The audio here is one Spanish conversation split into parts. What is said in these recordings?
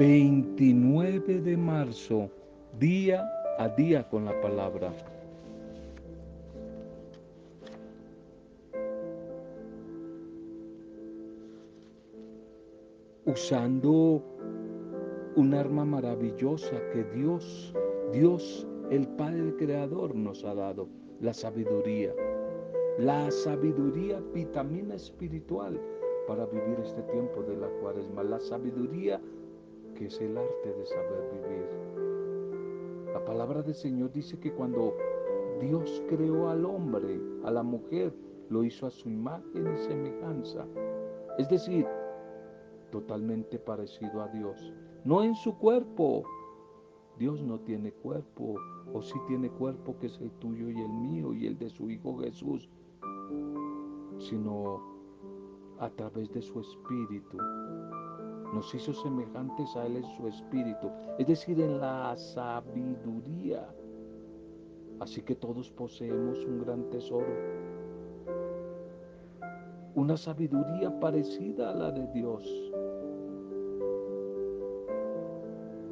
29 de marzo, día a día con la palabra. Usando un arma maravillosa que Dios, Dios, el Padre Creador nos ha dado, la sabiduría. La sabiduría, vitamina espiritual para vivir este tiempo de la cuaresma. La sabiduría que es el arte de saber vivir. La palabra del Señor dice que cuando Dios creó al hombre, a la mujer, lo hizo a su imagen y semejanza. Es decir, totalmente parecido a Dios. No en su cuerpo. Dios no tiene cuerpo, o sí tiene cuerpo que es el tuyo y el mío y el de su Hijo Jesús, sino a través de su espíritu nos hizo semejantes a Él en su espíritu, es decir, en la sabiduría. Así que todos poseemos un gran tesoro, una sabiduría parecida a la de Dios,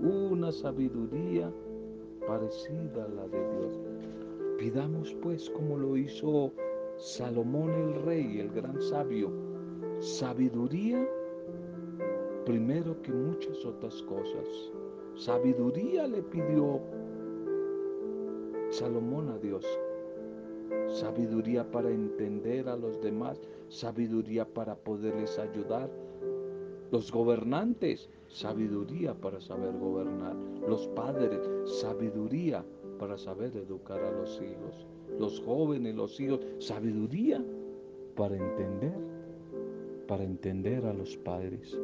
una sabiduría parecida a la de Dios. Pidamos pues como lo hizo Salomón el rey, el gran sabio, sabiduría primero que muchas otras cosas. Sabiduría le pidió Salomón a Dios. Sabiduría para entender a los demás, sabiduría para poderles ayudar. Los gobernantes, sabiduría para saber gobernar. Los padres, sabiduría para saber educar a los hijos. Los jóvenes, los hijos, sabiduría para entender, para entender a los padres.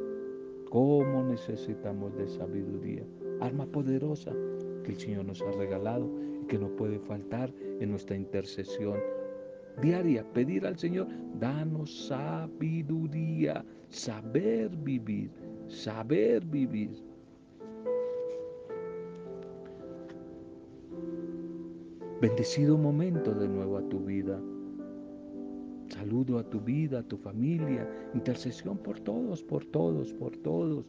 ¿Cómo necesitamos de sabiduría? Arma poderosa que el Señor nos ha regalado y que no puede faltar en nuestra intercesión diaria. Pedir al Señor, danos sabiduría, saber vivir, saber vivir. Bendecido momento de nuevo a tu vida. Saludo a tu vida, a tu familia, intercesión por todos, por todos, por todos,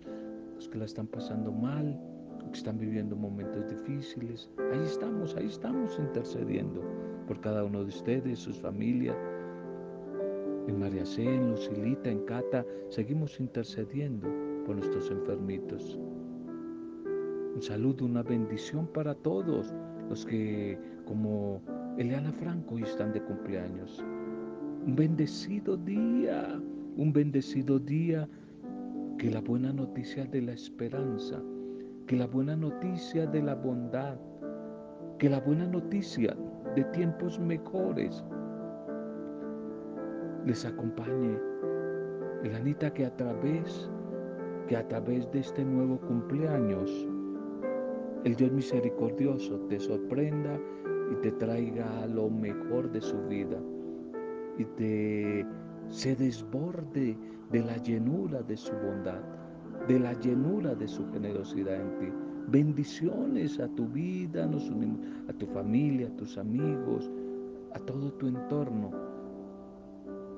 los que la están pasando mal, los que están viviendo momentos difíciles. Ahí estamos, ahí estamos intercediendo por cada uno de ustedes, sus familias. En María C, en Lucilita, en Cata, seguimos intercediendo por nuestros enfermitos. Un saludo, una bendición para todos los que, como Eliana Franco, hoy están de cumpleaños. Un bendecido día, un bendecido día. Que la buena noticia de la esperanza, que la buena noticia de la bondad, que la buena noticia de tiempos mejores les acompañe. Elanita, que a través, que a través de este nuevo cumpleaños, el Dios misericordioso te sorprenda y te traiga lo mejor de su vida te se desborde de la llenura de su bondad, de la llenura de su generosidad en ti. Bendiciones a tu vida, nos unimos a tu familia, a tus amigos, a todo tu entorno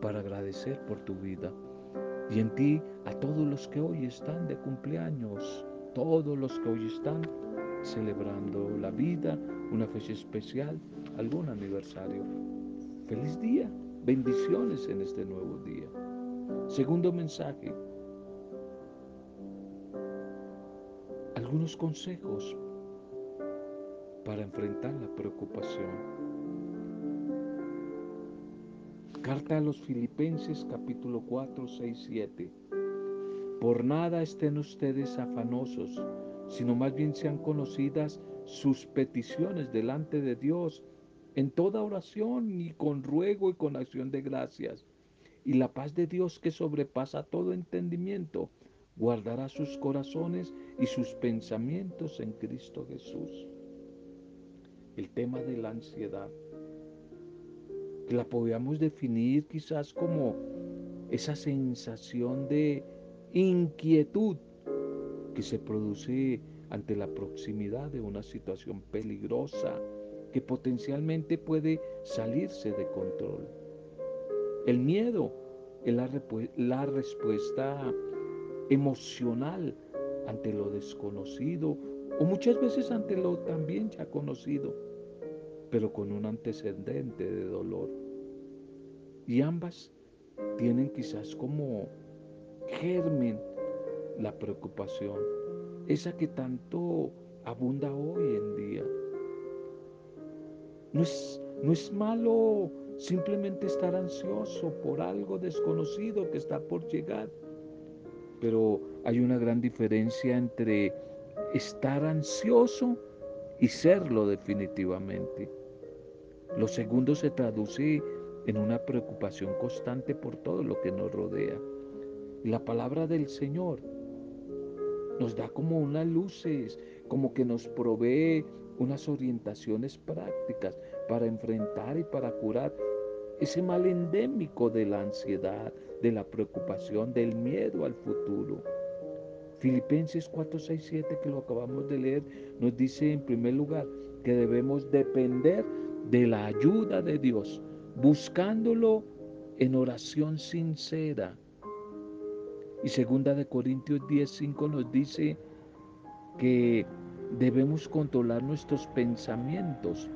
para agradecer por tu vida. Y en ti a todos los que hoy están de cumpleaños, todos los que hoy están celebrando la vida, una fecha especial, algún aniversario. Feliz día. Bendiciones en este nuevo día. Segundo mensaje. Algunos consejos para enfrentar la preocupación. Carta a los Filipenses capítulo 4, 6, 7. Por nada estén ustedes afanosos, sino más bien sean conocidas sus peticiones delante de Dios en toda oración y con ruego y con acción de gracias. Y la paz de Dios que sobrepasa todo entendimiento, guardará sus corazones y sus pensamientos en Cristo Jesús. El tema de la ansiedad, que la podríamos definir quizás como esa sensación de inquietud que se produce ante la proximidad de una situación peligrosa, que potencialmente puede salirse de control. El miedo es la, la respuesta emocional ante lo desconocido o muchas veces ante lo también ya conocido, pero con un antecedente de dolor. Y ambas tienen quizás como germen la preocupación, esa que tanto abunda hoy en día. No es, no es malo simplemente estar ansioso por algo desconocido que está por llegar, pero hay una gran diferencia entre estar ansioso y serlo definitivamente. Lo segundo se traduce en una preocupación constante por todo lo que nos rodea. Y la palabra del Señor nos da como unas luces, como que nos provee unas orientaciones prácticas para enfrentar y para curar ese mal endémico de la ansiedad, de la preocupación, del miedo al futuro. Filipenses 4, 6, 7, que lo acabamos de leer, nos dice en primer lugar que debemos depender de la ayuda de Dios, buscándolo en oración sincera. Y segunda de Corintios 10, 5 nos dice que debemos controlar nuestros pensamientos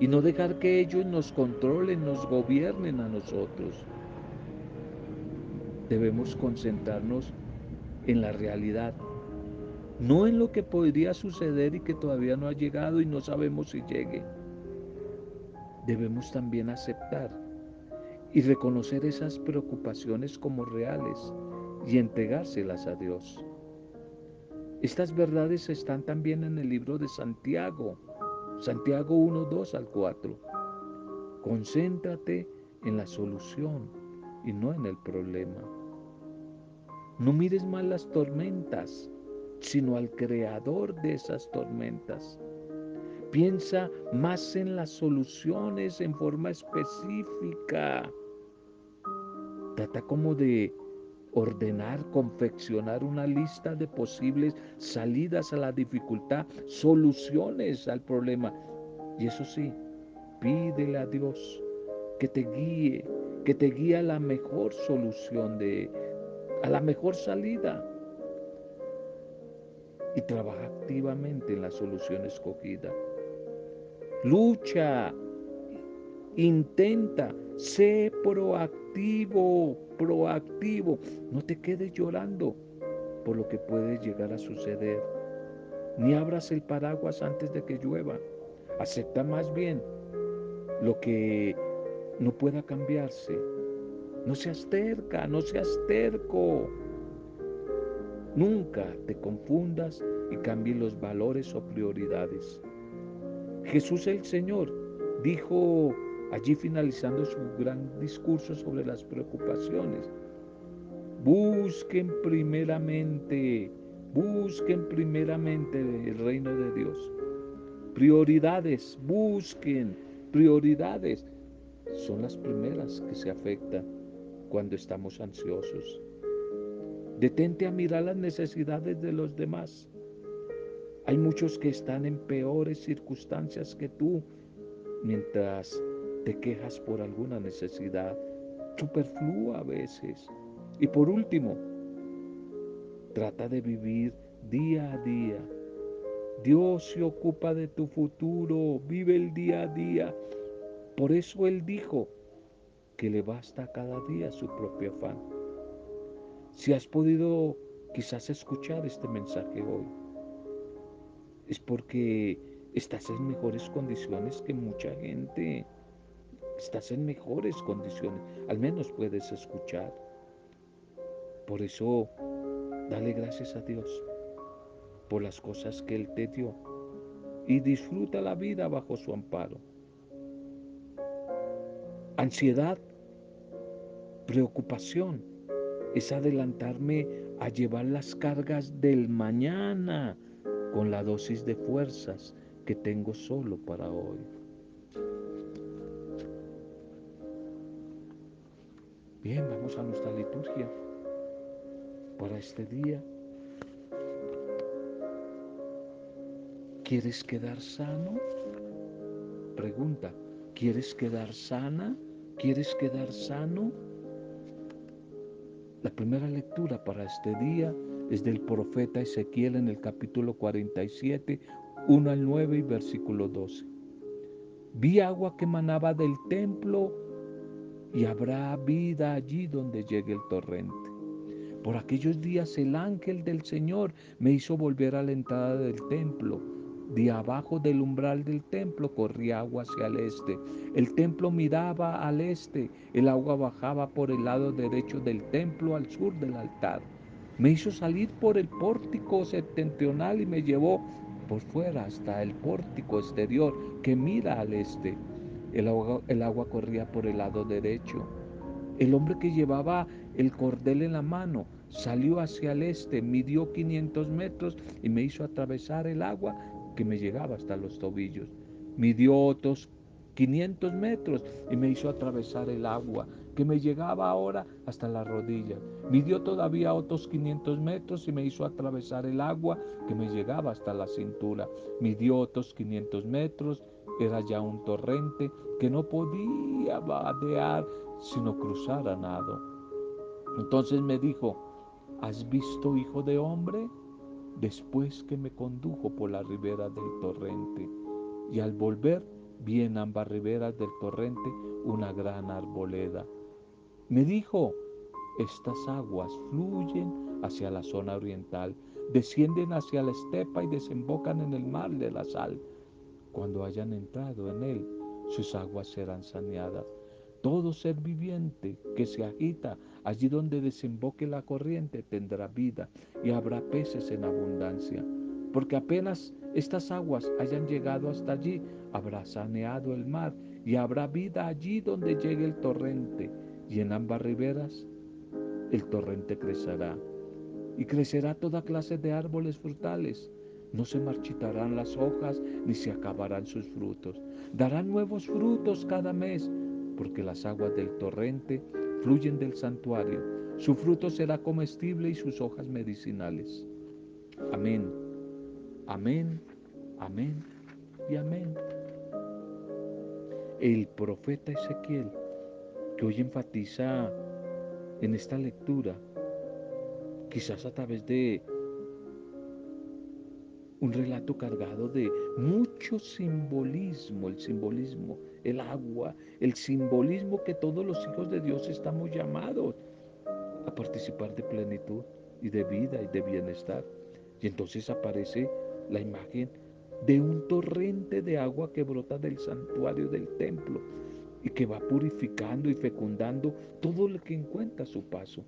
y no dejar que ellos nos controlen, nos gobiernen a nosotros. Debemos concentrarnos en la realidad, no en lo que podría suceder y que todavía no ha llegado y no sabemos si llegue. Debemos también aceptar y reconocer esas preocupaciones como reales y entregárselas a Dios. Estas verdades están también en el libro de Santiago, Santiago 1, 2 al 4. Concéntrate en la solución y no en el problema. No mires más las tormentas, sino al creador de esas tormentas. Piensa más en las soluciones en forma específica. Trata como de ordenar, confeccionar una lista de posibles salidas a la dificultad, soluciones al problema. Y eso sí, pídele a Dios que te guíe, que te guíe a la mejor solución de, a la mejor salida y trabaja activamente en la solución escogida. Lucha, intenta, sé proactivo, proactivo. No te quedes llorando por lo que puede llegar a suceder. Ni abras el paraguas antes de que llueva. Acepta más bien lo que no pueda cambiarse no seas terca, no seas terco. Nunca te confundas y cambies los valores o prioridades. Jesús el Señor dijo allí finalizando su gran discurso sobre las preocupaciones, busquen primeramente, busquen primeramente el reino de Dios. Prioridades, busquen prioridades. Son las primeras que se afectan cuando estamos ansiosos. Detente a mirar las necesidades de los demás. Hay muchos que están en peores circunstancias que tú mientras te quejas por alguna necesidad superflua a veces. Y por último, trata de vivir día a día. Dios se ocupa de tu futuro, vive el día a día. Por eso Él dijo, que le basta cada día su propio afán. Si has podido quizás escuchar este mensaje hoy, es porque estás en mejores condiciones que mucha gente. Estás en mejores condiciones, al menos puedes escuchar. Por eso, dale gracias a Dios por las cosas que Él te dio y disfruta la vida bajo su amparo. Ansiedad Preocupación es adelantarme a llevar las cargas del mañana con la dosis de fuerzas que tengo solo para hoy. Bien, vamos a nuestra liturgia para este día. ¿Quieres quedar sano? Pregunta, ¿quieres quedar sana? ¿Quieres quedar sano? La primera lectura para este día es del profeta Ezequiel en el capítulo 47, 1 al 9 y versículo 12. Vi agua que manaba del templo y habrá vida allí donde llegue el torrente. Por aquellos días el ángel del Señor me hizo volver a la entrada del templo. De abajo del umbral del templo corría agua hacia el este. El templo miraba al este. El agua bajaba por el lado derecho del templo al sur del altar. Me hizo salir por el pórtico septentrional y me llevó por fuera hasta el pórtico exterior que mira al este. El agua, el agua corría por el lado derecho. El hombre que llevaba el cordel en la mano salió hacia el este, midió 500 metros y me hizo atravesar el agua que me llegaba hasta los tobillos. Midió otros 500 metros y me hizo atravesar el agua que me llegaba ahora hasta la rodilla. Midió todavía otros 500 metros y me hizo atravesar el agua que me llegaba hasta la cintura. Midió otros 500 metros, era ya un torrente que no podía vadear sino cruzar a nado. Entonces me dijo, ¿has visto, hijo de hombre? Después que me condujo por la ribera del torrente, y al volver vi en ambas riberas del torrente una gran arboleda me dijo, estas aguas fluyen hacia la zona oriental, descienden hacia la estepa y desembocan en el mar de la sal. Cuando hayan entrado en él, sus aguas serán saneadas. Todo ser viviente que se agita allí donde desemboque la corriente tendrá vida y habrá peces en abundancia. Porque apenas estas aguas hayan llegado hasta allí, habrá saneado el mar y habrá vida allí donde llegue el torrente y en ambas riberas el torrente crecerá y crecerá toda clase de árboles frutales. No se marchitarán las hojas ni se acabarán sus frutos. Darán nuevos frutos cada mes porque las aguas del torrente fluyen del santuario. Su fruto será comestible y sus hojas medicinales. Amén. Amén. Amén. Y amén. El profeta Ezequiel que hoy enfatiza en esta lectura, quizás a través de un relato cargado de mucho simbolismo, el simbolismo, el agua, el simbolismo que todos los hijos de Dios estamos llamados a participar de plenitud y de vida y de bienestar. Y entonces aparece la imagen de un torrente de agua que brota del santuario del templo y que va purificando y fecundando todo lo que encuentra su paso.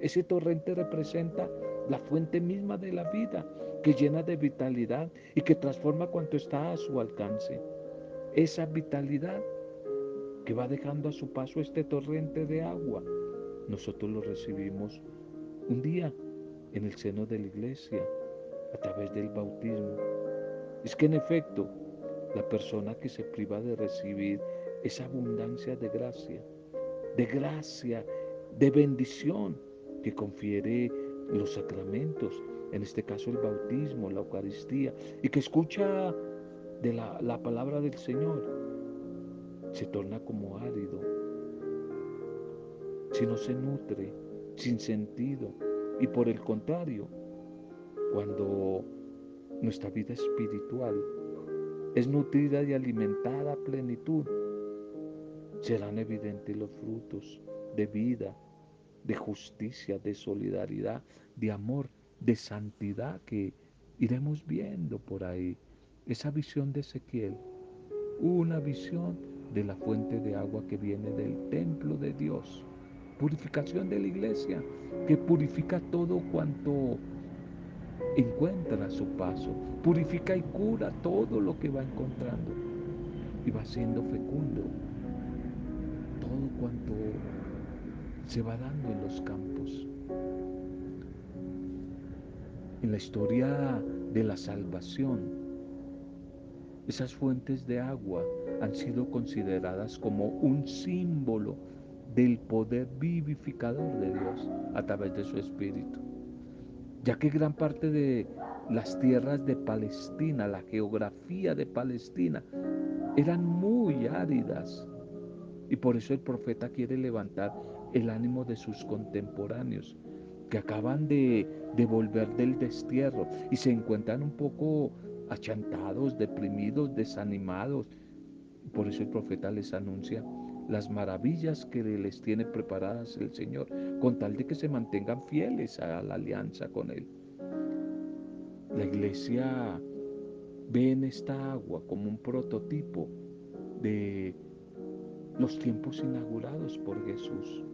Ese torrente representa la fuente misma de la vida, que llena de vitalidad y que transforma cuanto está a su alcance. Esa vitalidad que va dejando a su paso este torrente de agua, nosotros lo recibimos un día en el seno de la iglesia, a través del bautismo. Es que en efecto, la persona que se priva de recibir esa abundancia de gracia, de gracia, de bendición que confiere los sacramentos, en este caso el bautismo, la Eucaristía, y que escucha de la, la palabra del Señor, se torna como árido, si no se nutre, sin sentido, y por el contrario, cuando nuestra vida espiritual es nutrida y alimentada a plenitud, serán evidentes los frutos de vida, de justicia, de solidaridad, de amor, de santidad que iremos viendo por ahí. Esa visión de Ezequiel, una visión de la fuente de agua que viene del templo de Dios. Purificación de la iglesia que purifica todo cuanto encuentra a su paso. Purifica y cura todo lo que va encontrando. Y va siendo fecundo todo cuanto se va dando en los campos. En la historia de la salvación, esas fuentes de agua han sido consideradas como un símbolo del poder vivificador de Dios a través de su Espíritu, ya que gran parte de las tierras de Palestina, la geografía de Palestina, eran muy áridas, y por eso el profeta quiere levantar el ánimo de sus contemporáneos que acaban de, de volver del destierro y se encuentran un poco achantados, deprimidos, desanimados. Por eso el profeta les anuncia las maravillas que les tiene preparadas el Señor, con tal de que se mantengan fieles a la alianza con Él. La iglesia ve en esta agua como un prototipo de los tiempos inaugurados por Jesús,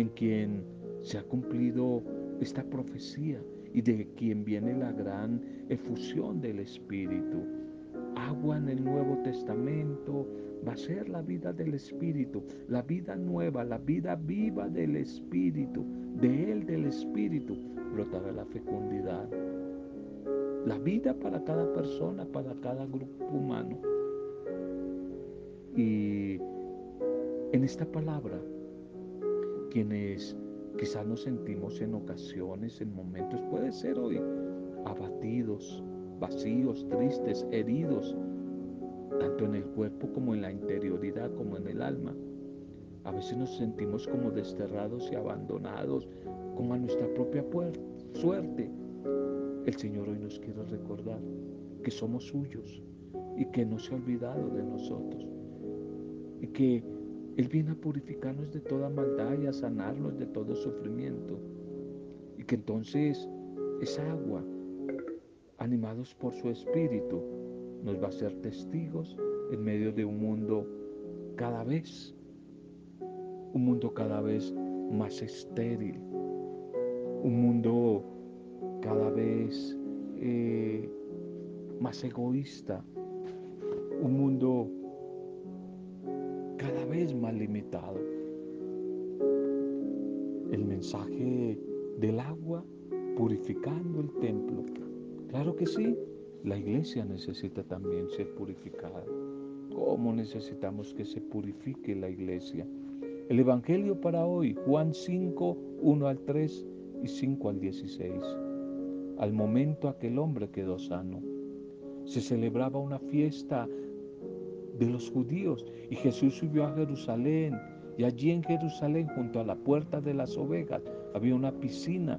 en quien se ha cumplido esta profecía y de quien viene la gran efusión del Espíritu. Agua en el Nuevo Testamento va a ser la vida del Espíritu, la vida nueva, la vida viva del Espíritu. De Él, del Espíritu, brotará la fecundidad. La vida para cada persona, para cada grupo humano. Y en esta palabra, quienes quizás nos sentimos en ocasiones, en momentos, puede ser hoy, abatidos, vacíos, tristes, heridos, tanto en el cuerpo como en la interioridad, como en el alma. A veces nos sentimos como desterrados y abandonados, como a nuestra propia suerte. El Señor hoy nos quiere recordar que somos suyos y que no se ha olvidado de nosotros y que Él viene a purificarnos de toda maldad y a sanarnos de todo sufrimiento. Y que entonces esa agua, animados por su Espíritu, nos va a ser testigos en medio de un mundo cada vez, un mundo cada vez más estéril, un mundo cada vez eh, más egoísta, un mundo cada vez más limitado. El mensaje del agua purificando el templo. Claro que sí, la iglesia necesita también ser purificada. ¿Cómo necesitamos que se purifique la iglesia? El Evangelio para hoy, Juan 5, 1 al 3 y 5 al 16. Al momento aquel hombre quedó sano. Se celebraba una fiesta de los judíos y Jesús subió a Jerusalén y allí en Jerusalén junto a la puerta de las ovejas había una piscina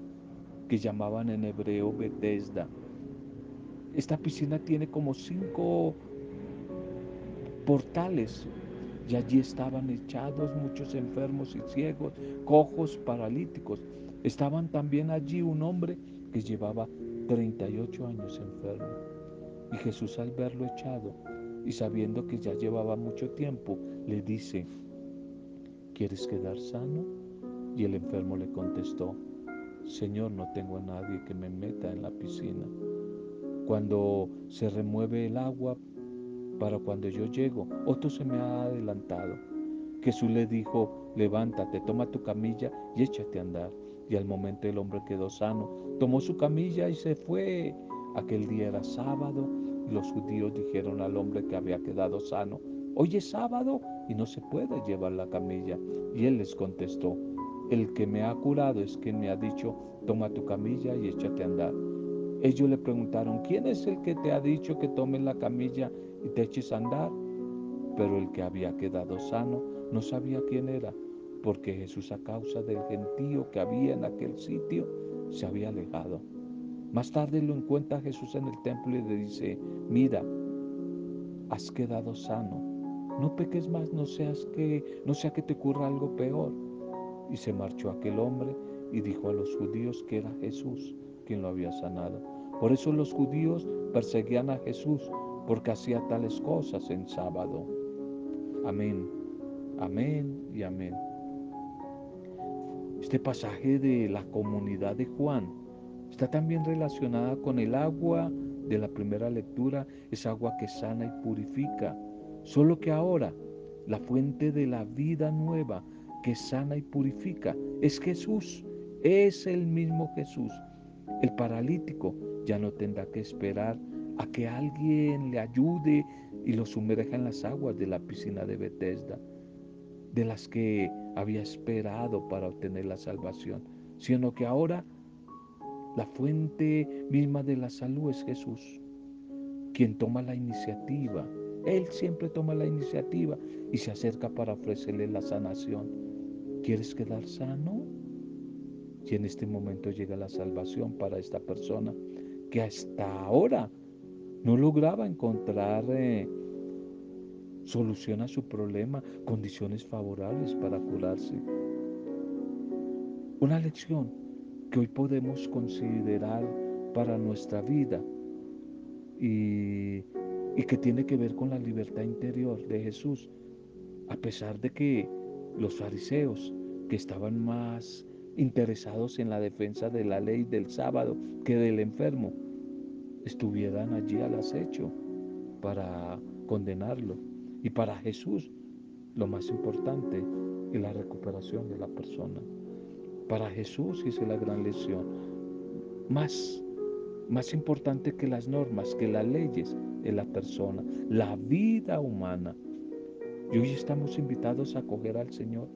que llamaban en hebreo Bethesda esta piscina tiene como cinco portales y allí estaban echados muchos enfermos y ciegos, cojos, paralíticos. Estaban también allí un hombre que llevaba 38 años enfermo. Y Jesús al verlo echado y sabiendo que ya llevaba mucho tiempo, le dice, ¿quieres quedar sano? Y el enfermo le contestó, Señor, no tengo a nadie que me meta en la piscina cuando se remueve el agua para cuando yo llego. Otro se me ha adelantado. Jesús le dijo, levántate, toma tu camilla y échate a andar. Y al momento el hombre quedó sano, tomó su camilla y se fue. Aquel día era sábado los judíos dijeron al hombre que había quedado sano, hoy es sábado y no se puede llevar la camilla. Y él les contestó, el que me ha curado es quien me ha dicho, toma tu camilla y échate a andar. Ellos le preguntaron, ¿quién es el que te ha dicho que tomes la camilla y te eches a andar? Pero el que había quedado sano no sabía quién era, porque Jesús a causa del gentío que había en aquel sitio se había alejado. Más tarde lo encuentra Jesús en el templo y le dice, mira, has quedado sano, no peques más, no seas que, no sea que te ocurra algo peor. Y se marchó aquel hombre y dijo a los judíos que era Jesús quien lo había sanado. Por eso los judíos perseguían a Jesús porque hacía tales cosas en sábado. Amén, amén y amén. Este pasaje de la comunidad de Juan está también relacionada con el agua de la primera lectura, es agua que sana y purifica. Solo que ahora la fuente de la vida nueva que sana y purifica es Jesús, es el mismo Jesús el paralítico ya no tendrá que esperar a que alguien le ayude y lo sumerja en las aguas de la piscina de Bethesda, de las que había esperado para obtener la salvación, sino que ahora la fuente misma de la salud es Jesús, quien toma la iniciativa. Él siempre toma la iniciativa y se acerca para ofrecerle la sanación. ¿Quieres quedar sano? Y en este momento llega la salvación para esta persona que hasta ahora no lograba encontrar eh, solución a su problema, condiciones favorables para curarse. Una lección que hoy podemos considerar para nuestra vida y, y que tiene que ver con la libertad interior de Jesús, a pesar de que los fariseos, que estaban más interesados en la defensa de la ley del sábado que del enfermo, estuvieran allí al acecho para condenarlo. Y para Jesús, lo más importante es la recuperación de la persona. Para Jesús es la gran lección. Más, más importante que las normas, que las leyes, es la persona, la vida humana. Y hoy estamos invitados a acoger al Señor.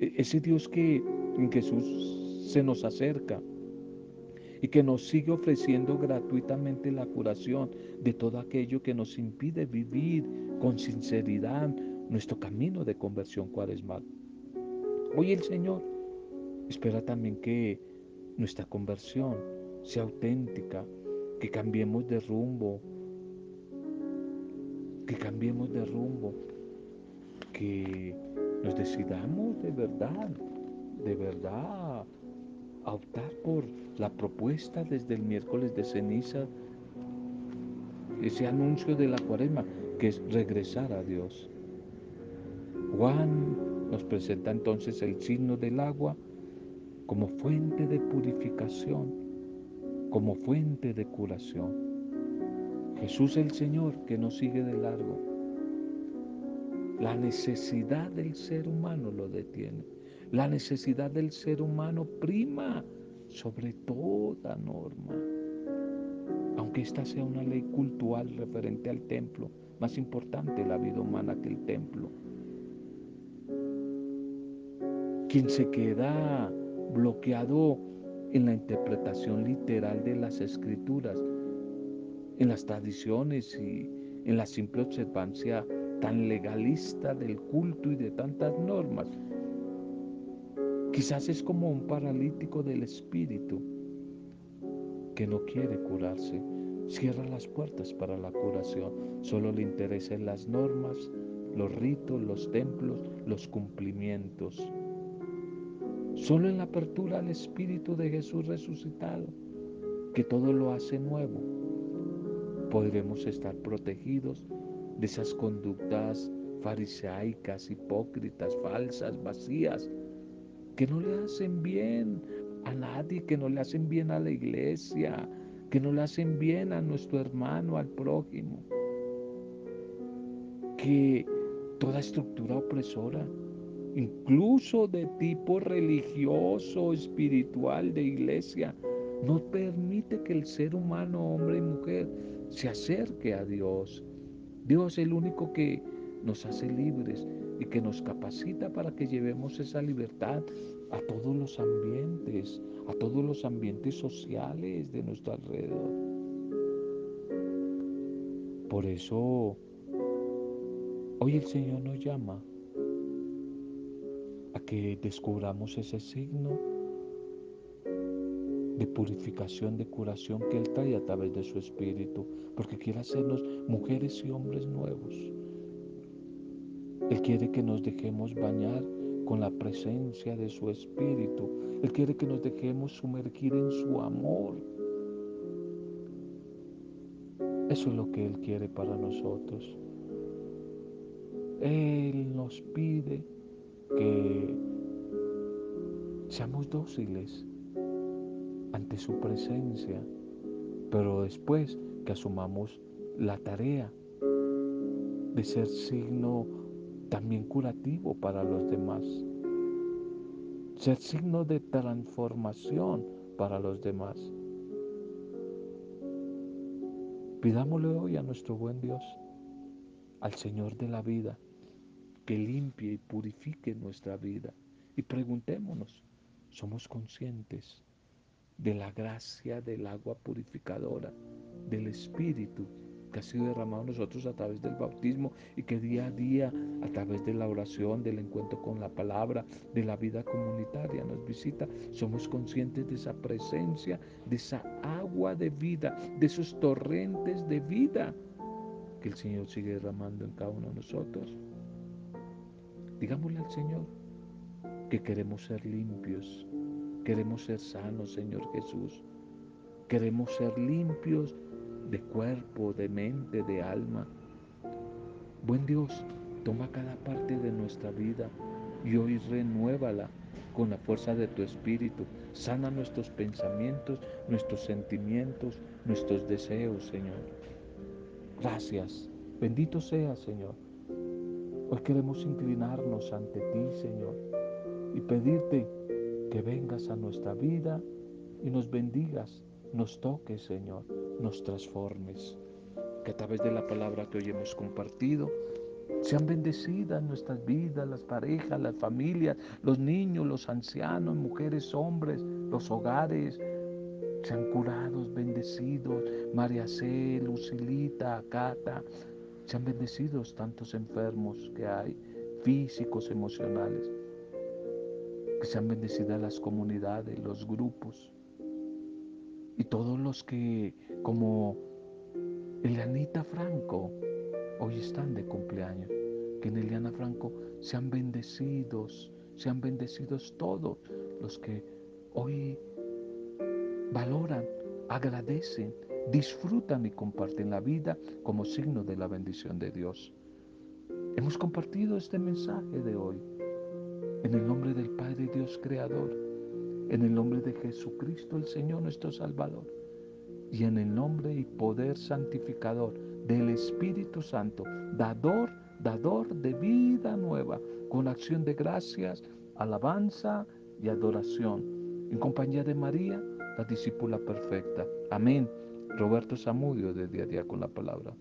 E, ese Dios que en Jesús se nos acerca y que nos sigue ofreciendo gratuitamente la curación de todo aquello que nos impide vivir con sinceridad nuestro camino de conversión cuaresmal. Hoy el Señor espera también que nuestra conversión sea auténtica, que cambiemos de rumbo, que cambiemos de rumbo, que nos decidamos de verdad, de verdad a optar por la propuesta desde el miércoles de ceniza, ese anuncio de la cuaresma, que es regresar a Dios. Juan nos presenta entonces el signo del agua como fuente de purificación, como fuente de curación. Jesús el Señor que nos sigue de largo. La necesidad del ser humano lo detiene. La necesidad del ser humano prima sobre toda norma. Aunque esta sea una ley cultural referente al templo, más importante la vida humana que el templo. Quien se queda bloqueado en la interpretación literal de las escrituras, en las tradiciones y en la simple observancia tan legalista del culto y de tantas normas, Quizás es como un paralítico del espíritu que no quiere curarse. Cierra las puertas para la curación. Solo le interesan las normas, los ritos, los templos, los cumplimientos. Solo en la apertura al Espíritu de Jesús resucitado, que todo lo hace nuevo, podremos estar protegidos de esas conductas fariseicas, hipócritas, falsas, vacías, que no le hacen bien a nadie, que no le hacen bien a la iglesia, que no le hacen bien a nuestro hermano, al prójimo. Que toda estructura opresora, incluso de tipo religioso, espiritual, de iglesia, no permite que el ser humano, hombre y mujer, se acerque a Dios. Dios es el único que nos hace libres, y que nos capacita para que llevemos esa libertad a todos los ambientes, a todos los ambientes sociales de nuestro alrededor. Por eso hoy el Señor nos llama a que descubramos ese signo de purificación, de curación que Él trae a través de su Espíritu, porque quiere hacernos mujeres y hombres nuevos él quiere que nos dejemos bañar con la presencia de su Espíritu. Él quiere que nos dejemos sumergir en su amor. Eso es lo que Él quiere para nosotros. Él nos pide que seamos dóciles ante su presencia, pero después que asumamos la tarea de ser signo también curativo para los demás. Ser signo de transformación para los demás. Pidámosle hoy a nuestro buen Dios, al Señor de la vida, que limpie y purifique nuestra vida. Y preguntémonos, ¿somos conscientes de la gracia del agua purificadora, del Espíritu que ha sido derramado en nosotros a través del bautismo y que día a día, a través de la oración, del encuentro con la palabra, de la vida comunitaria nos visita, somos conscientes de esa presencia, de esa agua de vida, de esos torrentes de vida que el Señor sigue derramando en cada uno de nosotros. Digámosle al Señor que queremos ser limpios, queremos ser sanos, Señor Jesús. Queremos ser limpios de cuerpo, de mente, de alma. Buen Dios, toma cada parte de nuestra vida y hoy renuévala con la fuerza de tu espíritu. Sana nuestros pensamientos, nuestros sentimientos, nuestros deseos, Señor. Gracias. Bendito sea, Señor. Hoy queremos inclinarnos ante ti, Señor, y pedirte que vengas a nuestra vida y nos bendigas nos toques, Señor, nos transformes. Que a través de la palabra que hoy hemos compartido, sean bendecidas nuestras vidas, las parejas, las familias, los niños, los ancianos, mujeres, hombres, los hogares. Sean curados, bendecidos. María C, Lucilita, Acata. Sean bendecidos tantos enfermos que hay, físicos, emocionales. Que sean bendecidas las comunidades, los grupos y todos los que, como Elianita Franco, hoy están de cumpleaños, que en Eliana Franco sean bendecidos, sean bendecidos todos los que hoy valoran, agradecen, disfrutan y comparten la vida como signo de la bendición de Dios. Hemos compartido este mensaje de hoy en el nombre del Padre Dios Creador en el nombre de Jesucristo el Señor nuestro Salvador y en el nombre y poder santificador del Espíritu Santo, dador, dador de vida nueva, con acción de gracias, alabanza y adoración, en compañía de María, la discípula perfecta. Amén. Roberto Zamudio de día a día con la palabra.